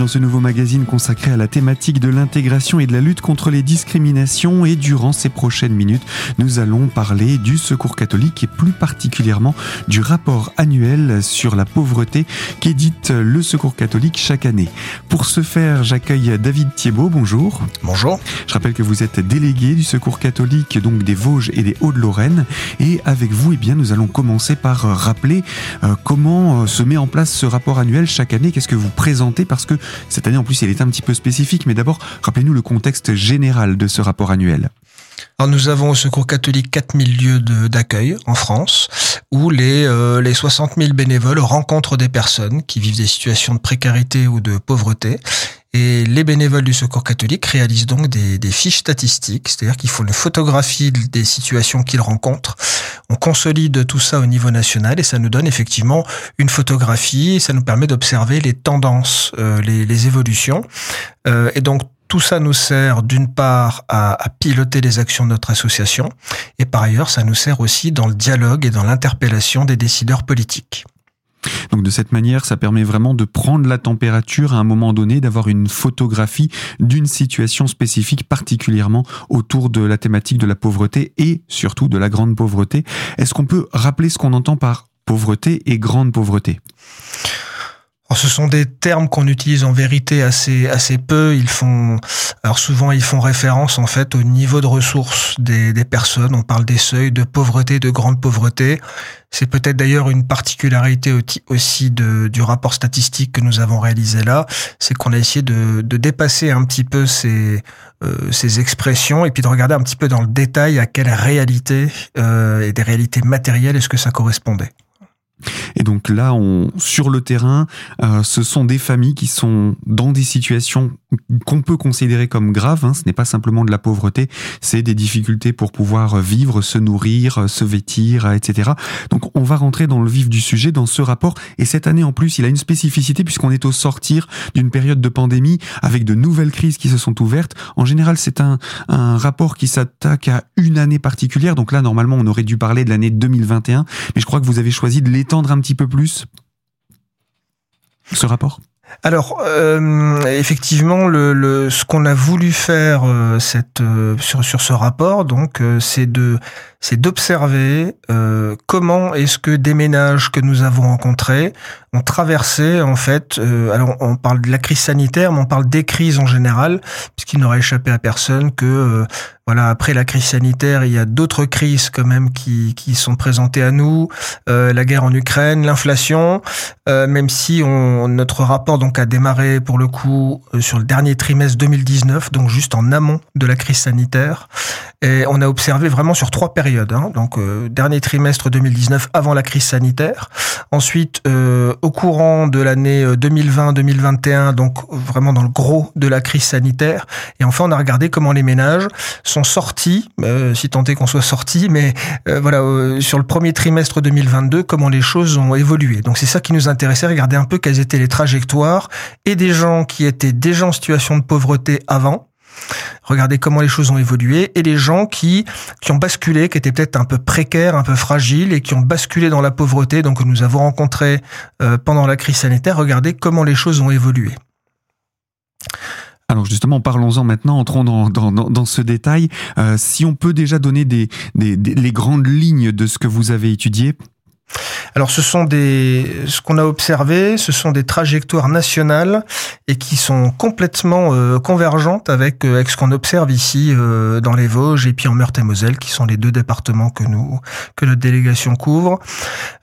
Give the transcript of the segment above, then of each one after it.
dans ce nouveau magazine consacré à la thématique de l'intégration et de la lutte contre les discriminations. Et durant ces prochaines minutes, nous allons parler du Secours catholique et plus particulièrement du rapport annuel sur la pauvreté qu'édite le Secours catholique chaque année. Pour ce faire, j'accueille David Thiebaud. Bonjour. Bonjour. Je rappelle que vous êtes délégué du Secours catholique donc des Vosges et des Hauts-de-Lorraine. Et avec vous, eh bien, nous allons commencer par rappeler euh, comment euh, se met en place ce rapport annuel chaque année. Qu'est-ce que vous présentez? Parce que cette année, en plus, il est un petit peu spécifique. Mais d'abord, rappelez-nous le contexte général de ce rapport annuel. Alors nous avons au Secours catholique 4000 lieux d'accueil en France où les, euh, les 60 000 bénévoles rencontrent des personnes qui vivent des situations de précarité ou de pauvreté. Et les bénévoles du Secours catholique réalisent donc des, fiches statistiques, c'est-à-dire qu'ils font une photographie des situations qu'ils rencontrent. On consolide tout ça au niveau national et ça nous donne effectivement une photographie ça nous permet d'observer les tendances, euh, les, évolutions. Euh, et donc tout ça nous sert d'une part à, piloter les actions de notre association et par ailleurs ça nous sert aussi dans le dialogue et dans l'interpellation des décideurs politiques. Donc de cette manière, ça permet vraiment de prendre la température à un moment donné, d'avoir une photographie d'une situation spécifique, particulièrement autour de la thématique de la pauvreté et surtout de la grande pauvreté. Est-ce qu'on peut rappeler ce qu'on entend par pauvreté et grande pauvreté? Ce sont des termes qu'on utilise en vérité assez assez peu. Ils font alors souvent ils font référence en fait au niveau de ressources des, des personnes. On parle des seuils de pauvreté, de grande pauvreté. C'est peut-être d'ailleurs une particularité aussi de, du rapport statistique que nous avons réalisé là, c'est qu'on a essayé de, de, dépasser un petit peu ces, euh, ces expressions et puis de regarder un petit peu dans le détail à quelle réalité euh, et des réalités matérielles est-ce que ça correspondait. Et donc là, sur le terrain, euh, ce sont des familles qui sont dans des situations qu'on peut considérer comme graves. Hein. Ce n'est pas simplement de la pauvreté, c'est des difficultés pour pouvoir vivre, se nourrir, se vêtir, etc. Donc on va rentrer dans le vif du sujet dans ce rapport. Et cette année en plus, il a une spécificité puisqu'on est au sortir d'une période de pandémie avec de nouvelles crises qui se sont ouvertes. En général, c'est un, rapport qui s'attaque à une année particulière. Donc là, normalement, on aurait dû parler de l'année 2021, mais je crois que vous avez choisi de l'étendre un petit peu plus ce rapport? Alors, euh, effectivement, ce qu'on a voulu faire euh, euh, sur, sur ce rapport, donc, c'est de c'est d'observer euh, comment est-ce que des ménages que nous avons rencontrés ont traversé en fait. alors, on parle de la crise sanitaire, mais on parle des crises en général, puisqu'il n'aurait échappé à personne que voilà, après la crise sanitaire, il y a d'autres crises quand même qui, qui sont présentées à nous, euh, la guerre en Ukraine, l'inflation, euh, même si on, notre rapport donc a démarré pour le coup euh, sur le dernier trimestre 2019, donc juste en amont de la crise sanitaire, et on a observé vraiment sur trois périodes, hein, donc euh, dernier trimestre 2019 avant la crise sanitaire, ensuite euh, au courant de l'année 2020-2021, donc vraiment dans le gros de la crise sanitaire, et enfin on a regardé comment les ménages sont sortis, euh, si tant est qu'on soit sorti, mais euh, voilà, euh, sur le premier trimestre 2022, comment les choses ont évolué. Donc c'est ça qui nous intéressait, regarder un peu quelles étaient les trajectoires et des gens qui étaient déjà en situation de pauvreté avant, regarder comment les choses ont évolué et les gens qui ont basculé, qui étaient peut-être un peu précaires, un peu fragiles et qui ont basculé dans la pauvreté, donc que nous avons rencontré pendant la crise sanitaire, regarder comment les choses ont évolué. Alors justement, parlons-en maintenant, entrons dans, dans, dans ce détail. Euh, si on peut déjà donner les grandes lignes de ce que vous avez étudié alors ce sont des ce qu'on a observé, ce sont des trajectoires nationales et qui sont complètement euh, convergentes avec euh, avec ce qu'on observe ici euh, dans les Vosges et puis en Meurthe-et-Moselle qui sont les deux départements que nous que notre délégation couvre.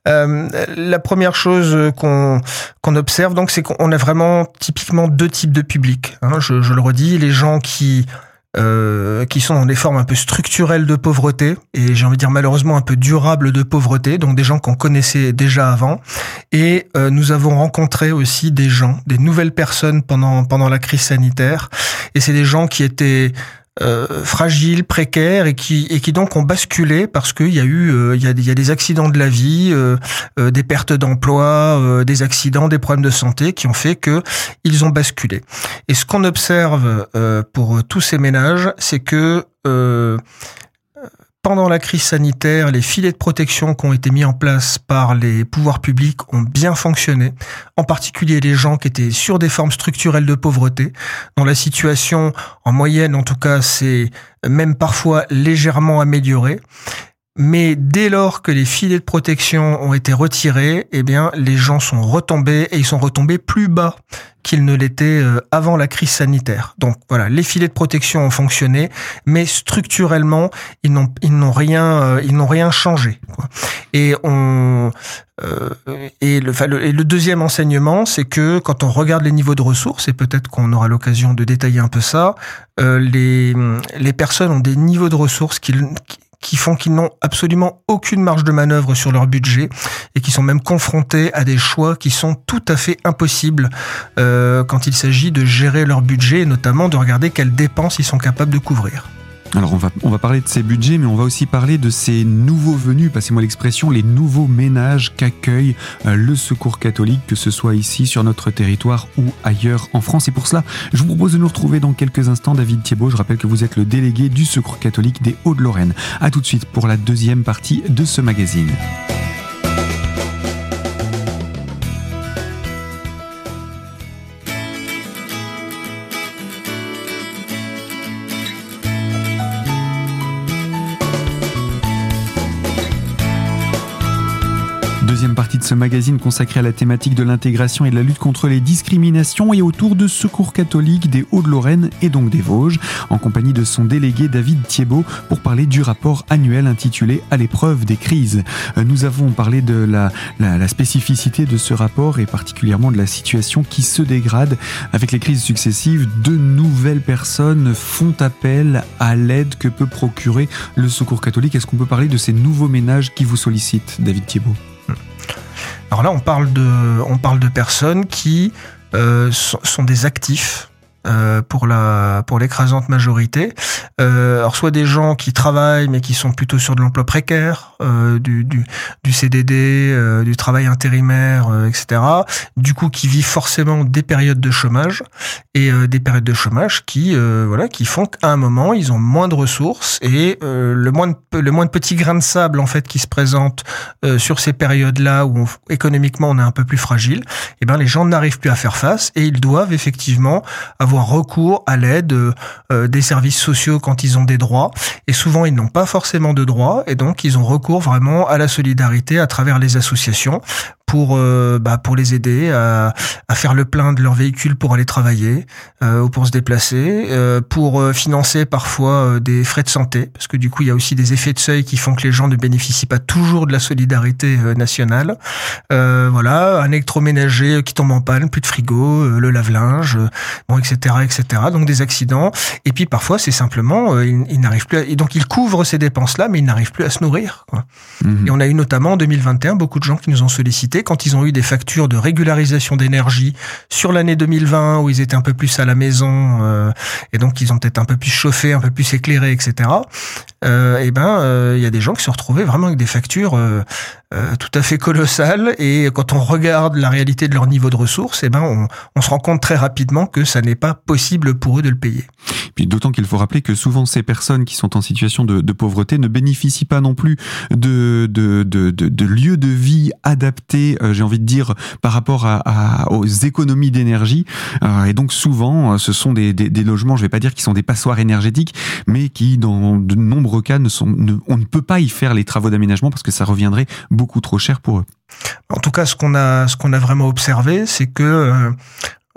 la première chose qu'on qu'on observe donc c'est qu'on a vraiment typiquement deux types de publics. Hein. je, je le redis, les gens qui euh, qui sont dans des formes un peu structurelles de pauvreté et j'ai envie de dire malheureusement un peu durables de pauvreté, donc des gens qu'on connaissait déjà avant. Et euh, nous avons rencontré aussi des gens, des nouvelles personnes pendant pendant la crise sanitaire. Et c'est des gens qui étaient euh, fragiles, précaires et qui et qui donc ont basculé parce qu'il y a eu euh, il, y a, des accidents de la vie, euh, des pertes d'emploi, des accidents, des problèmes de santé qui ont fait que ils ont basculé. Et ce qu'on observe pour tous ces ménages, c'est que pendant la crise sanitaire, les filets de protection qui ont été mis en place par les pouvoirs publics ont bien fonctionné, en particulier les gens qui étaient sur des formes structurelles de pauvreté, dont la situation, en moyenne en tout cas, s'est même parfois légèrement améliorée. Mais dès lors que les filets de protection ont été retirés, eh bien, les gens sont retombés et ils sont retombés plus bas qu'ils ne l'étaient euh, avant la crise sanitaire. Donc voilà, les filets de protection ont fonctionné, mais structurellement, ils n'ont ils n'ont rien euh, ils n'ont rien changé. Et on euh, et, le, et le deuxième enseignement, c'est que quand on regarde les niveaux de ressources, et peut-être qu'on aura l'occasion de détailler un peu ça, les les personnes ont des niveaux de ressources qui font qu'ils n'ont absolument aucune marge de manœuvre sur leur budget et qui sont même confrontés à des choix qui sont tout à fait impossibles euh, quand il s'agit de gérer leur budget et notamment de regarder quelles dépenses ils sont capables de couvrir. Alors on va, on va parler de ces budgets, mais on va aussi parler de ces nouveaux venus, passez-moi l'expression, les nouveaux ménages qu'accueille euh, le Secours catholique, que ce soit ici sur notre territoire ou ailleurs en France. Et pour cela, je vous propose de nous retrouver dans quelques instants. David Thiebaud, je rappelle que vous êtes le délégué du Secours catholique des Hauts-de-Lorraine. A tout de suite pour la deuxième partie de ce magazine. Ce magazine consacré à la thématique de l'intégration et de la lutte contre les discriminations et autour de Secours catholique des Hauts-de-Lorraine et donc des Vosges, en compagnie de son délégué David Thiebaud pour parler du rapport annuel intitulé À l'épreuve des crises. Euh, nous avons parlé de la, la, spécificité de ce rapport et particulièrement de la situation qui se dégrade avec les crises successives. De nouvelles personnes font appel à l'aide que peut procurer le Secours catholique. Est-ce qu'on peut parler de ces nouveaux ménages qui vous sollicitent, David Thiebaud? Alors là, on parle de, personnes qui euh, sont des actifs euh, pour la pour l'écrasante majorité. Euh, alors soit des gens qui travaillent mais qui sont plutôt sur de l'emploi précaire, euh, du, du, du CDD, euh, du travail intérimaire, euh, etc. Du coup, qui vivent forcément des périodes de chômage et des périodes de chômage qui voilà qui font qu'à un moment ils ont moins de ressources et le moins de, le moins de petits grains de sable en fait qui se présentent sur ces périodes-là où on, économiquement on est un peu plus fragile, et eh ben les gens n'arrivent plus à faire face et ils doivent effectivement avoir recours à l'aide euh, des services sociaux quand ils ont des droits. Et souvent, ils n'ont pas forcément de droits. Et donc, ils ont recours vraiment à la solidarité à travers les associations pour euh, bah, pour les aider à, à, faire le plein de leur véhicule pour aller travailler euh, ou pour se déplacer, euh, pour euh, financer parfois euh, des frais de santé, parce que du coup il y a aussi des effets de seuil qui font que les gens ne bénéficient pas toujours de la solidarité nationale. voilà, un électroménager qui tombe en panne, plus de frigo, le lave-linge, bon etc etc. Donc des accidents et puis parfois c'est simplement ils, ils n'arrivent plus à, et donc ils couvrent ces dépenses là, mais ils n'arrivent plus à se nourrir. Quoi. Mmh. Et on a eu notamment en 2021 beaucoup de gens qui nous ont sollicité quand ils ont eu des factures de régularisation d'énergie sur l'année 2020 où ils étaient un peu plus à la maison euh, et donc ils ont peut-être un peu plus chauffé, un peu plus éclairé, etc. Euh, et ben euh, il y a des gens qui se retrouvaient vraiment avec des factures euh, euh, tout à fait colossales et quand on regarde la réalité de leur niveau de ressources, et ben on, on se rend compte très rapidement que ça n'est pas possible pour eux de le payer. Puis d'autant qu'il faut rappeler que souvent ces personnes qui sont en situation de, pauvreté ne bénéficient pas non plus de, lieux de vie adaptés, euh, j'ai envie de dire, par rapport aux économies d'énergie. Euh, et donc souvent, euh, ce sont des, logements, je vais pas dire qui sont des passoires énergétiques, mais qui, dans de nombreux cas, ne sont, ne, on ne peut pas y faire les travaux d'aménagement parce que ça reviendrait beaucoup trop cher pour eux. En tout cas, ce qu'on a, ce a vraiment observé, c'est que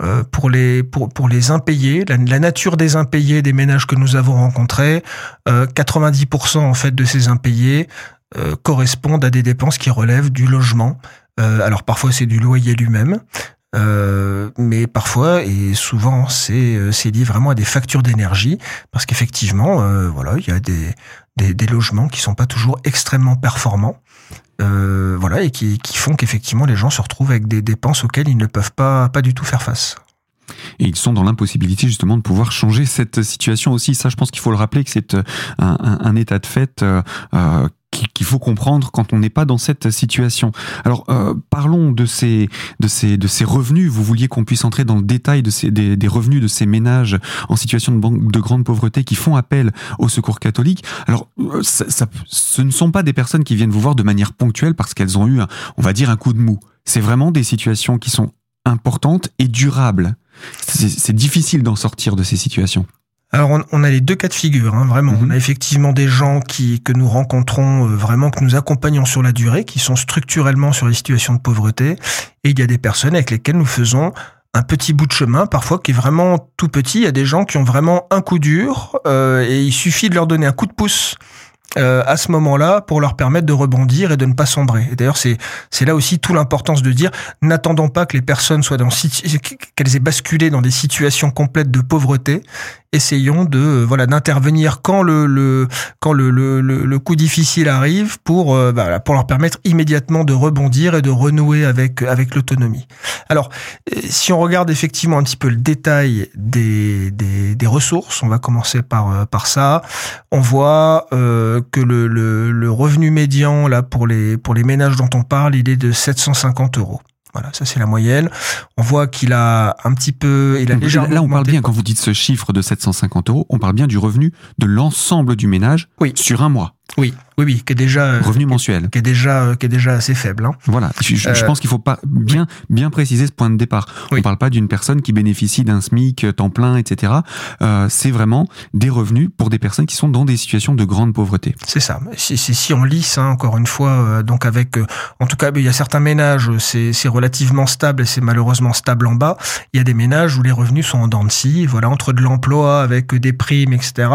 euh, pour les pour, pour les impayés, la, nature des impayés des ménages que nous avons rencontrés, euh, 90% en fait de ces impayés euh, correspondent à des dépenses qui relèvent du logement. Euh, alors parfois c'est du loyer lui-même, mais parfois et souvent c'est c'est lié vraiment à des factures d'énergie parce qu'effectivement voilà il y a des, des, des logements qui sont pas toujours extrêmement performants euh, voilà, et qui, qui font qu'effectivement les gens se retrouvent avec des dépenses auxquelles ils ne peuvent pas, pas du tout faire face. Et ils sont dans l'impossibilité justement de pouvoir changer cette situation aussi. Ça, je pense qu'il faut le rappeler que c'est un, un, un, état de fait euh, qu'il faut comprendre quand on n'est pas dans cette situation. Alors euh, parlons de ces de ces de ces revenus. Vous vouliez qu'on puisse entrer dans le détail de ces des, revenus de ces ménages en situation de, de, grande pauvreté qui font appel au secours catholique. Alors euh, ça, ce ne sont pas des personnes qui viennent vous voir de manière ponctuelle parce qu'elles ont eu, un, on va dire, un coup de mou. C'est vraiment des situations qui sont importantes et durables. C'est difficile d'en sortir de ces situations. Alors on, a les deux cas de figure, hein, vraiment. Mhm. On a effectivement des gens qui que nous rencontrons euh, vraiment, que nous accompagnons sur la durée, qui sont structurellement sur les situations de pauvreté, et il y a des personnes avec lesquelles nous faisons un petit bout de chemin, parfois qui est vraiment tout petit. Il y a des gens qui ont vraiment un coup dur, euh, et il suffit de leur donner un coup de pouce euh, à ce moment-là pour leur permettre de rebondir et de ne pas sombrer. Et d'ailleurs, c'est c'est là aussi tout l'importance de dire n'attendons pas que les personnes soient dans qu'elles aient basculé dans des situations complètes de pauvreté essayons de euh, voilà d'intervenir quand le, le quand le, le, le, coup difficile arrive pour euh, bah, pour leur permettre immédiatement de rebondir et de renouer avec avec l'autonomie. Alors euh, si on regarde effectivement un petit peu le détail des, des, des ressources, on va commencer par par ça. On voit euh, que le, le, le revenu médian là pour les pour les ménages dont on parle, il est de 750 euros. Voilà, ça c'est la moyenne. On voit qu'il a un petit peu, il a déjà. Là, on parle bien quand vous dites ce chiffre de 750 euros, on parle bien du revenu de l'ensemble du ménage oui. sur un mois. Oui, oui, oui, qui est déjà euh, revenu mensuel, qui est déjà euh, qui est déjà assez faible. Hein. Voilà, je, je euh, pense qu'il faut pas bien bien préciser ce point de départ. Oui. On parle pas d'une personne qui bénéficie d'un SMIC temps plein, etc. Euh, c'est vraiment des revenus pour des personnes qui sont dans des situations de grande pauvreté. C'est ça. C'est si on lisse hein, encore une fois, donc avec, en tout cas, il y a certains ménages, c'est relativement stable et c'est malheureusement stable en bas. Il y a des ménages où les revenus sont en dents de scie. Voilà, entre de l'emploi avec des primes, etc.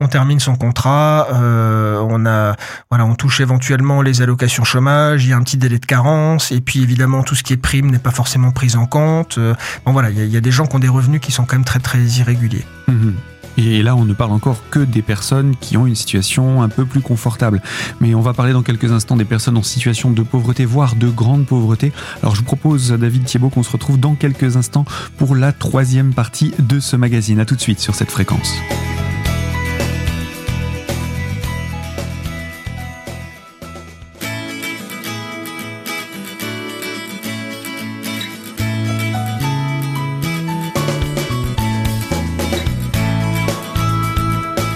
On termine son contrat, on on a, voilà, on touche éventuellement les allocations chômage, il y a un petit délai de carence, et puis évidemment tout ce qui est prime n'est pas forcément pris en compte. Euh, bon voilà, il y, a, des gens qui ont des revenus qui sont quand même très très irréguliers. Mmh. Et là, on ne parle encore que des personnes qui ont une situation un peu plus confortable. Mais on va parler dans quelques instants des personnes en situation de pauvreté, voire de grande pauvreté. Alors je vous propose, David Thiebaud, qu'on se retrouve dans quelques instants pour la troisième partie de ce magazine. A tout de suite sur cette fréquence.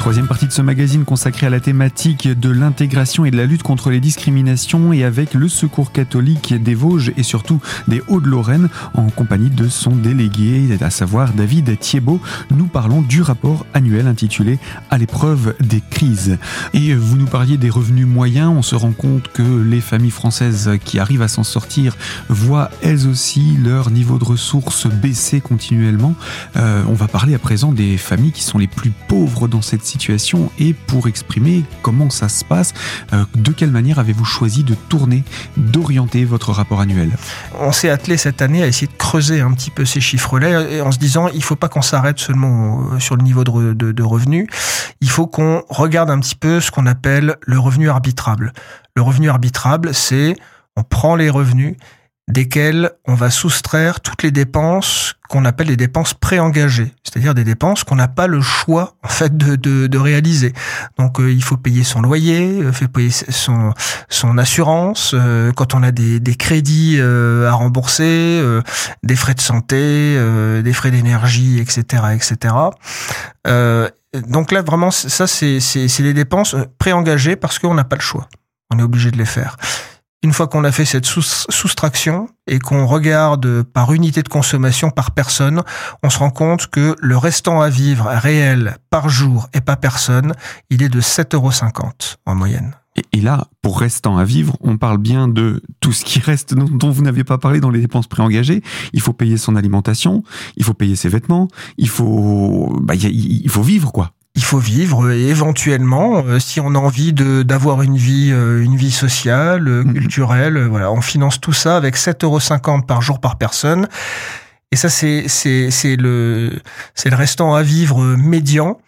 Troisième partie de ce magazine consacré à la thématique de l'intégration et de la lutte contre les discriminations et avec le Secours catholique des Vosges et surtout des Hauts-de-Lorraine en compagnie de son délégué, à savoir David Thiebaud. Nous parlons du rapport annuel intitulé À l'épreuve des crises. Et vous nous parliez des revenus moyens. On se rend compte que les familles françaises qui arrivent à s'en sortir voient elles aussi leur niveau de ressources baisser continuellement. Euh, on va parler à présent des familles qui sont les plus pauvres dans cette situation et pour exprimer comment ça se passe, euh, de quelle manière avez-vous choisi de tourner, d'orienter votre rapport annuel? On s'est attelé cette année à essayer de creuser un petit peu ces chiffres-là en se disant il faut pas qu'on s'arrête seulement euh, sur le niveau de, de, de revenus, il faut qu'on regarde un petit peu ce qu'on appelle le revenu arbitrable. Le revenu arbitrable, c'est on prend les revenus desquels on va soustraire toutes les dépenses qu'on appelle des dépenses préengagées, c'est-à-dire des dépenses qu'on n'a pas le choix en fait de, de, réaliser. Donc euh, il faut payer son loyer, euh, faut payer son, son assurance, euh, quand on a des, des crédits à rembourser, des frais de santé, des frais d'énergie, etc., etc. donc là vraiment ça c'est c'est des dépenses préengagées parce qu'on n'a pas le choix, on est obligé de les faire. Une fois qu'on a fait cette soustraction et qu'on regarde par unité de consommation par personne, on se rend compte que le restant à vivre réel par jour et par personne, il est de 7,50 euros en moyenne. Et là, pour restant à vivre, on parle bien de tout ce qui reste dont vous n'avez pas parlé dans les dépenses préengagées. Il faut payer son alimentation, il faut payer ses vêtements, il faut, bah, il faut vivre quoi il faut vivre et éventuellement, euh, si on a envie de d'avoir une vie, euh, une vie sociale, euh, mhm. culturelle, voilà, on finance tout ça avec 7,50 euros par jour par personne. Et ça, c'est c'est c'est le c'est le restant à vivre médian.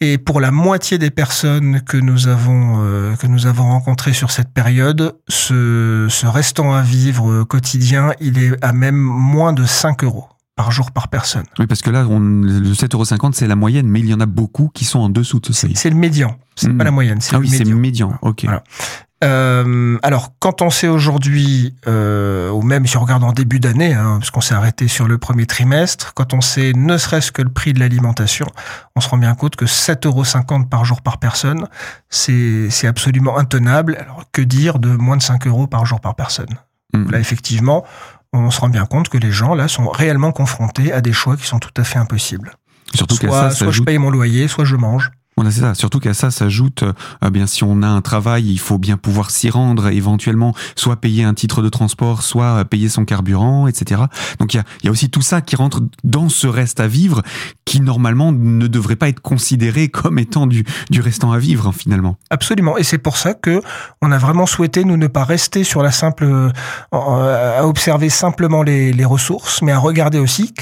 Et pour la moitié des personnes que nous avons que nous avons rencontrées sur cette période, ce, ce restant à vivre quotidien, il est à même moins de 5 euros par jour par personne. Oui, parce que là, on, le 7,50€, c'est la moyenne, mais il y en a beaucoup qui sont en dessous de ce seuil. C'est le médian, c'est mmh. pas la moyenne. Ah oui, c'est le médian, ok. Voilà. Euh, alors, quand on sait aujourd'hui, euh, ou même si on regarde en début d'année, hein, parce qu'on s'est arrêté sur le premier trimestre, quand on sait ne serait-ce que le prix de l'alimentation, on se rend bien compte que 7,50 euros par jour par personne, c'est absolument intenable. Alors, que dire de moins de 5 euros par jour par personne? Mmh. Là, effectivement, on se rend bien compte que les gens, là, sont réellement confrontés à des choix qui sont tout à fait impossibles. Surtout soit, soit je paye mon loyer, soit je mange. C'est ça. Surtout qu'à ça s'ajoute, euh, bien si on a un travail, il faut bien pouvoir s'y rendre, éventuellement, soit payer un titre de transport, soit euh, payer son carburant, etc. Donc il y a, aussi tout ça qui rentre dans ce reste à vivre, qui normalement ne devrait pas être considéré comme étant du, du restant à vivre finalement. Absolument. Et c'est pour ça que on a vraiment souhaité nous ne pas rester sur la simple, euh, à observer simplement les, les ressources, mais à regarder aussi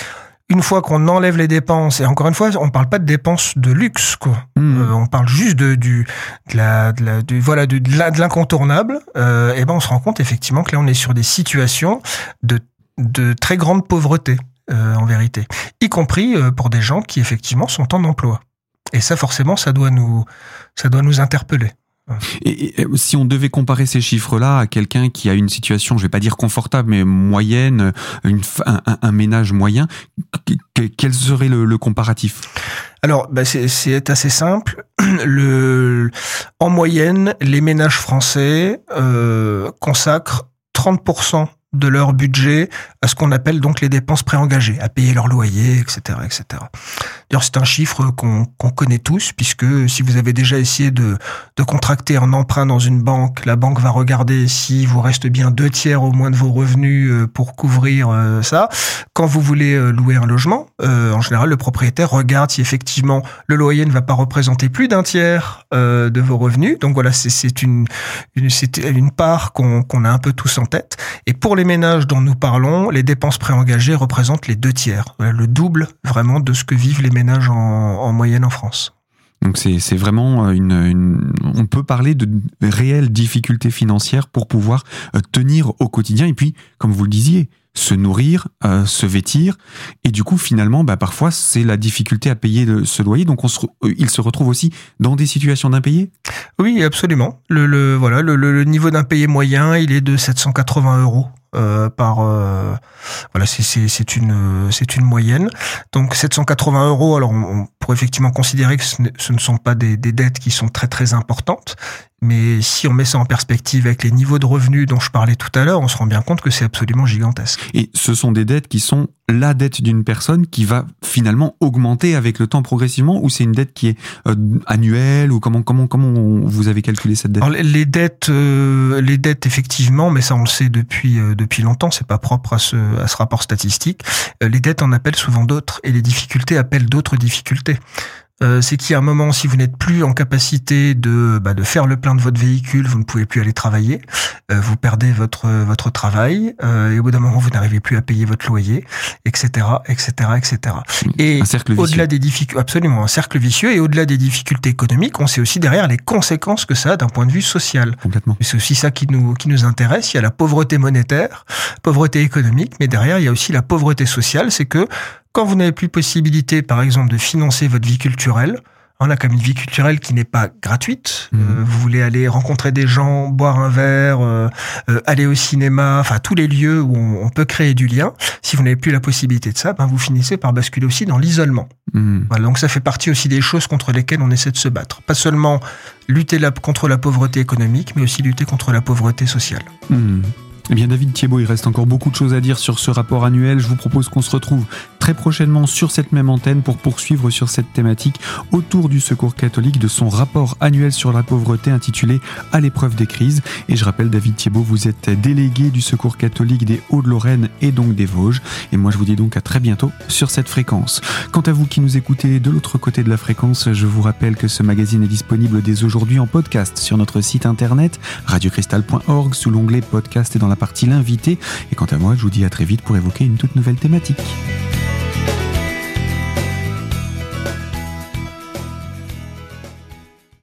une fois qu'on enlève les dépenses, et encore une fois, on parle pas de dépenses de luxe, quoi. Hmm. Euh, on parle juste de du de la, de la du, voilà de, de l'incontournable. Euh, et ben on se rend compte effectivement que là on est sur des situations de de très grande pauvreté euh, en vérité, y compris euh, pour des gens qui effectivement sont en emploi. Et ça forcément, ça doit nous ça doit nous interpeller. Et, si on devait comparer ces chiffres-là à quelqu'un qui a une situation, je vais pas dire confortable, mais moyenne, une, un, ménage moyen, quel serait le, comparatif? Alors, bah c'est assez simple. Le, en moyenne, les ménages français euh, consacrent 30% de leur budget à ce qu'on appelle donc les dépenses préengagées, à payer leur loyer, etc., etc. D'ailleurs, c'est un chiffre qu'on connaît tous, puisque si vous avez déjà essayé de, de contracter un emprunt dans une banque, la banque va regarder si vous reste bien deux tiers au moins de vos revenus euh, pour couvrir euh, ça. Quand vous voulez euh, louer un logement, en général, le propriétaire regarde si effectivement le loyer ne va pas représenter plus d'un tiers de vos revenus. Donc voilà, c'est une, une, une part qu'on a un peu tous en tête. Et pour les ménages dont nous parlons, les dépenses préengagées représentent les deux tiers, le double vraiment de ce que vivent les ménages en, moyenne en France. Donc c'est vraiment une, On peut parler de réelles difficultés financières pour pouvoir euh, tenir au quotidien et puis, comme vous le disiez, se nourrir, euh, se vêtir. Et du coup, finalement, bah, parfois, c'est la difficulté à payer ce loyer. Donc, on se, euh, il se retrouve aussi dans des situations d'impayés? Oui, absolument. Le, le voilà, le, le niveau d'impayé moyen, il est de 780 euros euh, par euh, voilà c'est une c'est une moyenne. Donc 780 euros alors on, pourrait effectivement considérer que ce ne, sont pas des, des, dettes qui sont très très importantes. Mais si on met ça en perspective avec les niveaux de revenus dont je parlais tout à l'heure, on se rend bien compte que c'est absolument gigantesque. Et ce sont des dettes qui sont la dette d'une personne qui va finalement augmenter avec le temps progressivement ou c'est une dette qui est euh, annuelle ou comment comment comment vous avez calculé cette dette? Alors, Les dettes euh, les dettes effectivement mais ça on le sait depuis euh, depuis longtemps, c'est pas propre à ce à ce rapport statistique. les dettes en appellent souvent d'autres et les difficultés appellent d'autres difficultés. Euh, c'est qu'il y a un moment, si vous n'êtes plus en capacité de, bah, de faire le plein de votre véhicule, vous ne pouvez plus aller travailler, euh, vous perdez votre votre travail, euh, et au bout d'un moment, vous n'arrivez plus à payer votre loyer, etc., etc., etc. Et au-delà des difficultés, absolument, un cercle vicieux. Et au-delà des difficultés économiques, on sait aussi derrière les conséquences que ça a d'un point de vue social. Complètement. C'est aussi ça qui nous qui nous intéresse. Il y a la pauvreté monétaire, pauvreté économique, mais derrière il y a aussi la pauvreté sociale. C'est que quand vous n'avez plus possibilité, par exemple, de financer votre vie culturelle, on a comme une vie culturelle qui n'est pas gratuite. Mmh. Euh, vous voulez aller rencontrer des gens, boire un verre, euh, euh, aller au cinéma, enfin tous les lieux où on, peut créer du lien. Si vous n'avez plus la possibilité de ça, ben vous finissez par basculer aussi dans l'isolement. Mmh. Voilà, donc ça fait partie aussi des choses contre lesquelles on essaie de se battre. Pas seulement lutter contre la pauvreté économique, mais aussi lutter contre la pauvreté sociale. Mmh. Eh bien David Thiebaud, il reste encore beaucoup de choses à dire sur ce rapport annuel. Je vous propose qu'on se retrouve très prochainement sur cette même antenne pour poursuivre sur cette thématique autour du Secours catholique de son rapport annuel sur la pauvreté intitulé À l'épreuve des crises. Et je rappelle David Thiebaud, vous êtes délégué du Secours catholique des Hauts-de-Lorraine et donc des Vosges. Et moi je vous dis donc à très bientôt sur cette fréquence. Quant à vous qui nous écoutez de l'autre côté de la fréquence, je vous rappelle que ce magazine est disponible dès aujourd'hui en podcast sur notre site internet radiocristal.org sous l'onglet podcast et dans la partie l'invité. Et quant à moi, je vous dis à très vite pour évoquer une toute nouvelle thématique.